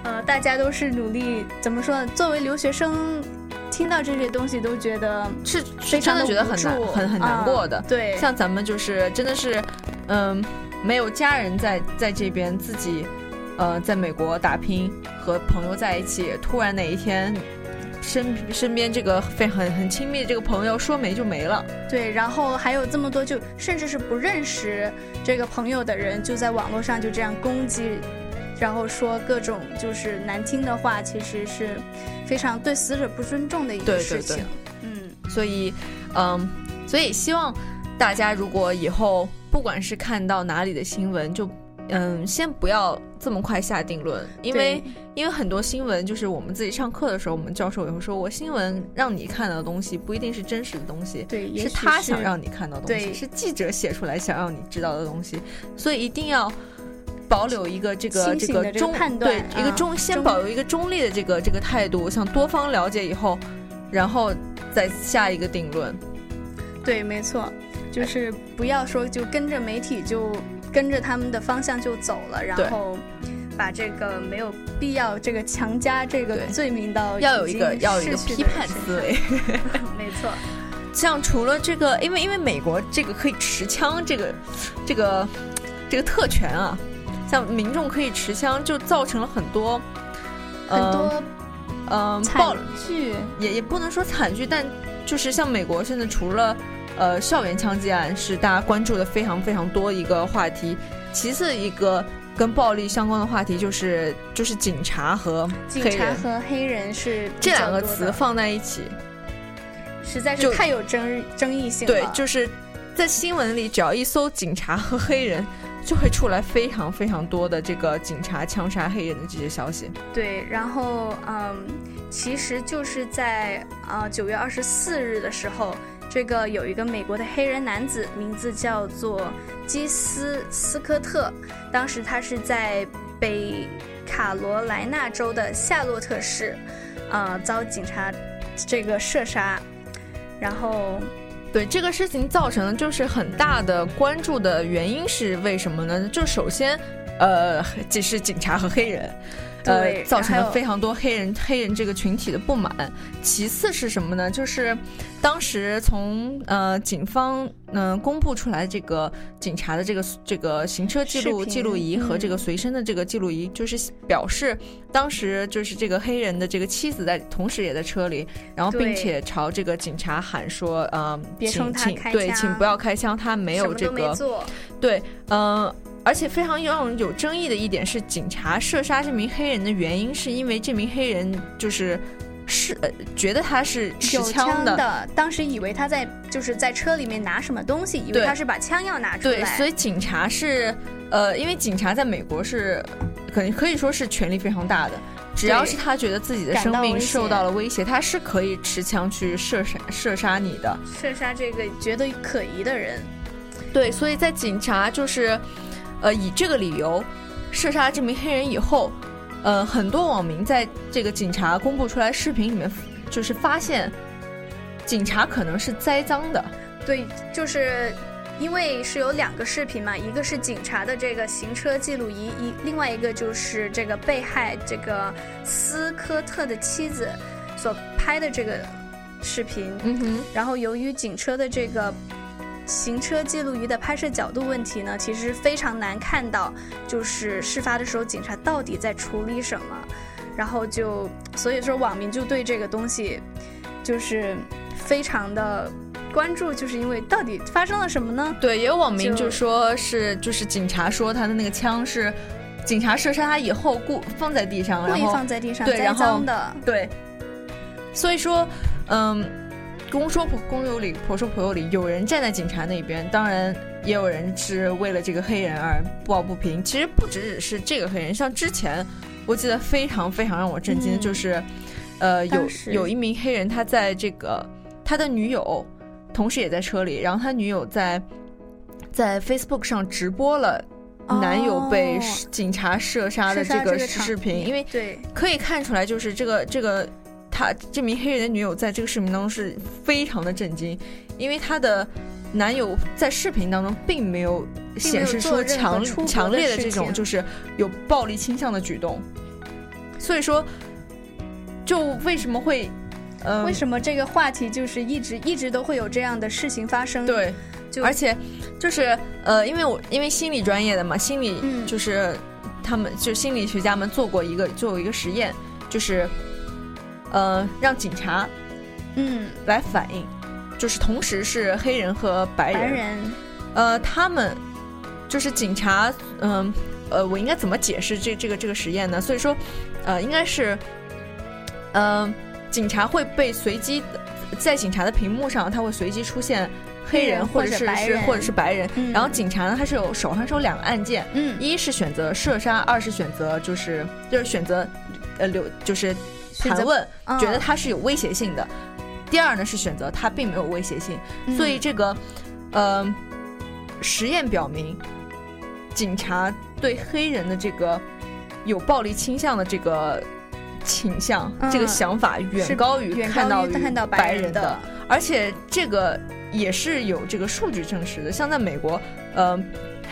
呃，大家都是努力，怎么说呢？作为留学生，听到这些东西都觉得是非常真的觉得很难很很难啊过的。对，像咱们就是真的是，嗯，没有家人在在这边，自己呃在美国打拼，和朋友在一起，突然哪一天身身边这个非很很亲密的这个朋友说没就没了，对，然后还有这么多就甚至是不认识这个朋友的人，就在网络上就这样攻击，然后说各种就是难听的话，其实是非常对死者不尊重的一对对对个事情。嗯，所以嗯，所以希望大家如果以后不管是看到哪里的新闻，就嗯先不要这么快下定论，因为因为很多新闻就是我们自己上课的时候，我们教授也会说，我新闻让你看到的东西不一定是真实的东西。对，也是他想让你看到的东西，对是记者写出来想让你知道的东西，所以一定要保留一个这个这个中对一个啊中先保留一个中立的这个这个态度，向多方了解以后，然后再下一个定论。对，没错，就是不要说就跟着媒体就跟着他们的方向就走了，然后把这个没有必要这个强加这个罪名到要有一个要有一个批判思维。没错，像除了这个，因为因为美国这个可以持枪，这个这个这个特权啊，像民众可以持枪，就造成了很多很多嗯、惨暴剧，也也不能说惨剧，但就是像美国现在除了呃校园枪击案是大家关注的非常非常多一个话题，其次一个跟暴力相关的话题就是就是警察和警察和黑人是这两个词放在一起，实在是太有争争议性了。对，就是在新闻里只要一搜警察和黑人。就会出来非常非常多的这个警察枪杀黑人的这些消息。对，然后嗯，其实就是在啊九、月二十四日的时候，这个有一个美国的黑人男子，名字叫做基斯斯科特，当时他是在北卡罗来纳州的夏洛特市，呃，遭警察这个射杀，然后对这个事情造成的就是很大的关注的原因是为什么呢？就首先，呃，这是警察和黑人，呃，造成了非常多黑人黑人这个群体的不满。其次是什么呢？就是当时从呃警方嗯、呃公布出来这个警察的这个这个行车记录记录仪和这个嗯随身的这个记录仪，就是表示当时就是这个黑人的这个妻子在同时也在车里，然后并且朝这个警察喊说，呃，请请对，请不要开枪，他没有这个，对，嗯、而且非常让人有争议的一点是，警察射杀这名黑人的原因是因为这名黑人就是是、呃、觉得他是持枪的。的，当时以为他在就是在车里面拿什么东西，以为他是把枪要拿出来对，来，所以警察是，呃，因为警察在美国是，可能可以说是权力非常大的。只要是他觉得自己的生命受到了威胁，他是可以持枪去射杀射杀你的。射杀这个觉得可疑的人。对，所以在警察就是，呃，以这个理由射杀这名黑人以后，呃，很多网民在这个警察公布出来视频里面，就是发现警察可能是栽赃的。对，就是因为是有两个视频嘛，一个是警察的这个行车记录仪，一另外一个就是这个被害这个斯科特的妻子所拍的这个视频。嗯哼，然后由于警车的这个行车记录仪的拍摄角度问题呢，其实非常难看到，就是事发的时候警察到底在处理什么。然后就所以说网民就对这个东西就是非常的关注，就是因为到底发生了什么呢？对，也有网民就就说是，就是警察说他的那个枪是警察射杀他以后故放在地上，故意放在地上栽对然后赃的，对，所以说，嗯，公说婆公有理，婆说婆有理。有人站在警察那边，当然也有人是为了这个黑人而抱不平。其实不只只是这个黑人，像之前我记得非常非常让我震惊的嗯就是，呃，有有一名黑人他在这个他的女友同时也在车里，然后他女友在在 Facebook 上直播了。男友被哦警察射杀的这个视频，因为对可以看出来，就是这个这个他这名黑人的女友在这个视频当中是非常的震惊，因为她的男友在视频当中并没有显示出强强烈的这种就是有暴力倾向的举动，所以说，就为什么会，呃，为什么这个话题就是一直一直都会有这样的事情发生？，对，就而且就是呃，因为我因为心理专业的嘛，心理嗯就是、他们就心理学家们做过一个做过一个实验，就是呃让警察嗯，来反映，就是同时是黑人和白人，白人，呃，他们就是警察，嗯呃我应该怎么解释这这个这个实验呢？所以说，呃，应该是，呃，警察会被随机在警察的屏幕上，他会随机出现黑人或者者是白人是或者是白人，嗯。然后警察呢，他是有手上是有两个按键，嗯，一是选择射杀，二是选择就是就是选择呃留就是盘问，嗯觉得他是有威胁性的。第二呢是选择他并没有威胁性，嗯所以这个呃实验表明，警察对黑人的这个有暴力倾向的这个倾向、嗯这个想法远高于看到看到白白人的的，而且这个也是有这个数据证实的。像在美国，呃，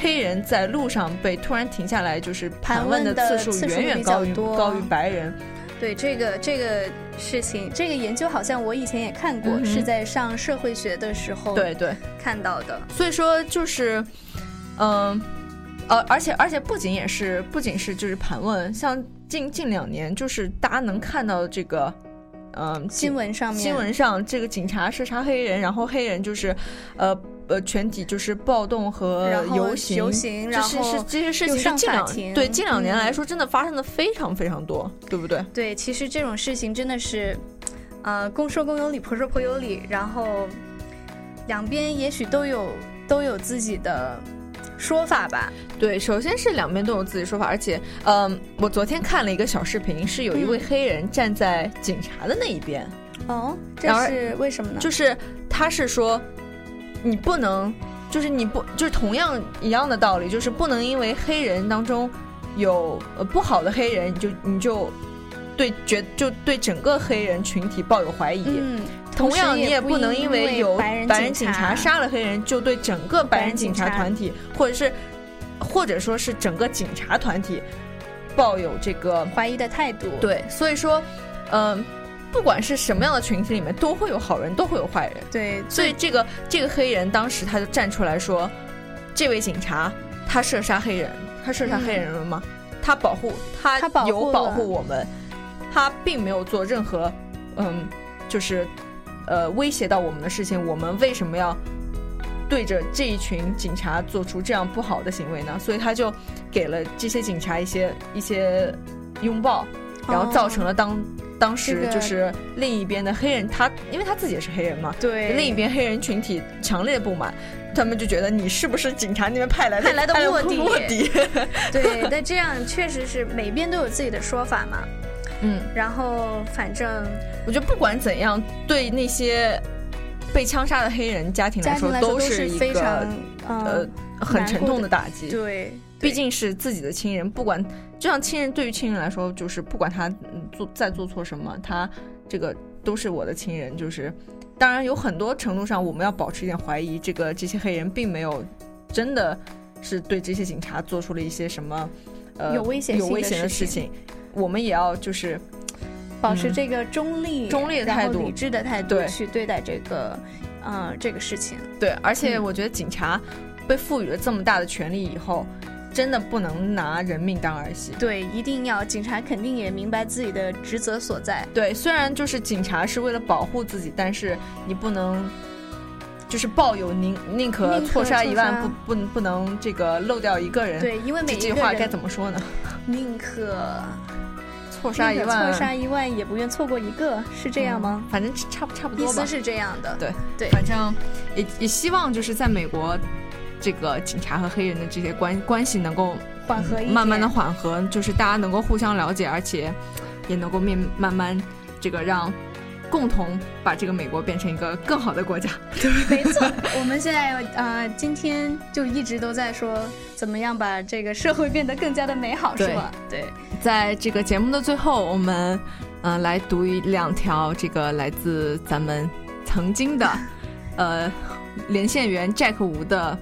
黑人在路上被突然停下来，就是盘问的次数远远高于高于白人。对这个这个事情，这个研究好像我以前也看过，嗯是在上社会学的时候对对，看到的。所以说就是，嗯、呃，而且而且不仅也是不仅是就是盘问，像近近两年就是大家能看到的这个，嗯、新闻上面，新闻上这个警察射杀黑人，然后黑人就是，呃呃，全体就是暴动和游行，游行，然后是这些事情上情近两法庭对近两年嗯来说，真的发生的非常非常多，对不对？对，其实这种事情真的是，呃，公说公有理，婆说婆有理，然后两边也许都有都有自己的说法吧。对，首先是两边都有自己说法，而且，嗯、我昨天看了一个小视频，是有一位嗯黑人站在警察的那一边，哦，这是为什么呢？就是他是说，你不能，就是你不，就是同样一样的道理，就是不能因为黑人当中有呃不好的黑人，你就你就对觉就对整个黑人群体抱有怀疑。嗯，同样，你也不不能因为为有白人警警察杀了黑人，就对整个白人警察白人警察团体，或者是或者说是整个警察团体抱有这个怀疑的态度。对，所以说，嗯、不管是什么样的群体里面，都会有好人，都会有坏人。对，所以这个这个黑人当时他就站出来说，这位警察他射杀黑人，他射杀黑人了吗？他保护他有保护我们，他并没有做任何嗯，就是呃威胁到我们的事情，我们为什么要？对着这一群警察做出这样不好的行为呢？所以他就给了这些警察一些一些拥抱，然后造成了当、当时就是另一边的黑人，他因为他自己也是黑人嘛，对另一边黑人群体强烈的不满，他们就觉得你是不是警察那边派来的派来的卧底卧底？对，那这样确实是每边都有自己的说法嘛。嗯，然后反正我觉得不管怎样，对那些被枪杀的黑人家庭来说，都是一个非常呃嗯，很沉痛的打击。对，毕竟是自己的亲人，不管就像亲人对于亲人来说，就是不管他嗯做再做错什么，他这个都是我的亲人。就是当然有很多程度上，我们要保持一点怀疑，这个这些黑人并没有真的是对这些警察做出了一些什么呃有危险性危险的事事情，我们也要就是嗯保持这个中立、中立的态度理智的态度对去对待这个，嗯、这个事情。对，而且嗯我觉得警察被赋予了这么大的权利以后，真的不能拿人命当儿戏。对，一定要警察肯定也明白自己的职责所在。对，虽然就是警察是为了保护自己，但是你不能，就是抱有宁宁可错杀一万，不不不能这个漏掉一个人。，对，因为每一句话该怎么说呢？宁可错杀一万，错杀一万，也不愿错过一个，是这样吗？嗯反正差不差不多吧。意思是这样的。对对反正也也希望就是在美国，这个警察和黑人的这些关关系能够缓和一，慢慢的缓和，就是大家能够互相了解，而且也能够面慢慢这个让共同把这个美国变成一个更好的国家。没错，我们现在呃，今天就一直都在说怎么样把这个社会变得更加的美好，是吧？对，在这个节目的最后，我们嗯、来读一两条这个来自咱们曾经的，呃，连线员 Jack 吴的，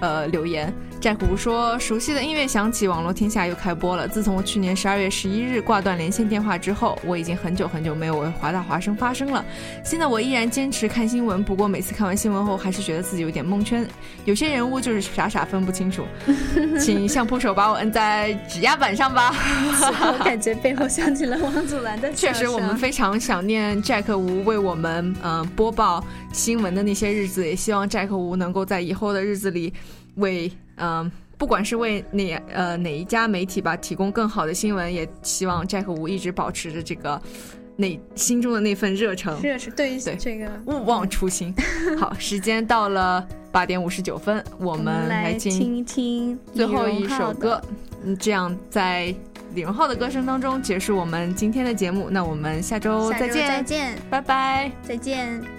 呃留言。Jack 吴说：“熟悉的音乐响起，网络天下又开播了。自从去年十二月十一日挂断连线电话之后，我已经很久很久没有为华大华生发声了。现在我依然坚持看新闻，不过每次看完新闻后，还是觉得自己有点蒙圈。有些人物就是傻傻分不清楚。请相扑手把我摁在指压板上吧。我感觉背后响起了王祖蓝的确实，我们非常想念 Jack 吴为我们嗯、呃播报新闻的那些日子，也希望 Jack 吴能够在以后的日子里为嗯、不管是为哪呃哪一家媒体吧提供更好的新闻，也希望 Jack 吴一直保持着这个那心中的那份热诚。这是对这个，勿忘初心。好，时间到了八点五十九分，我我们来进听一听最后一首歌。嗯，这样在李荣浩的歌声当中结束我们今天的节目。那我们下周再见，再见，拜拜。再见。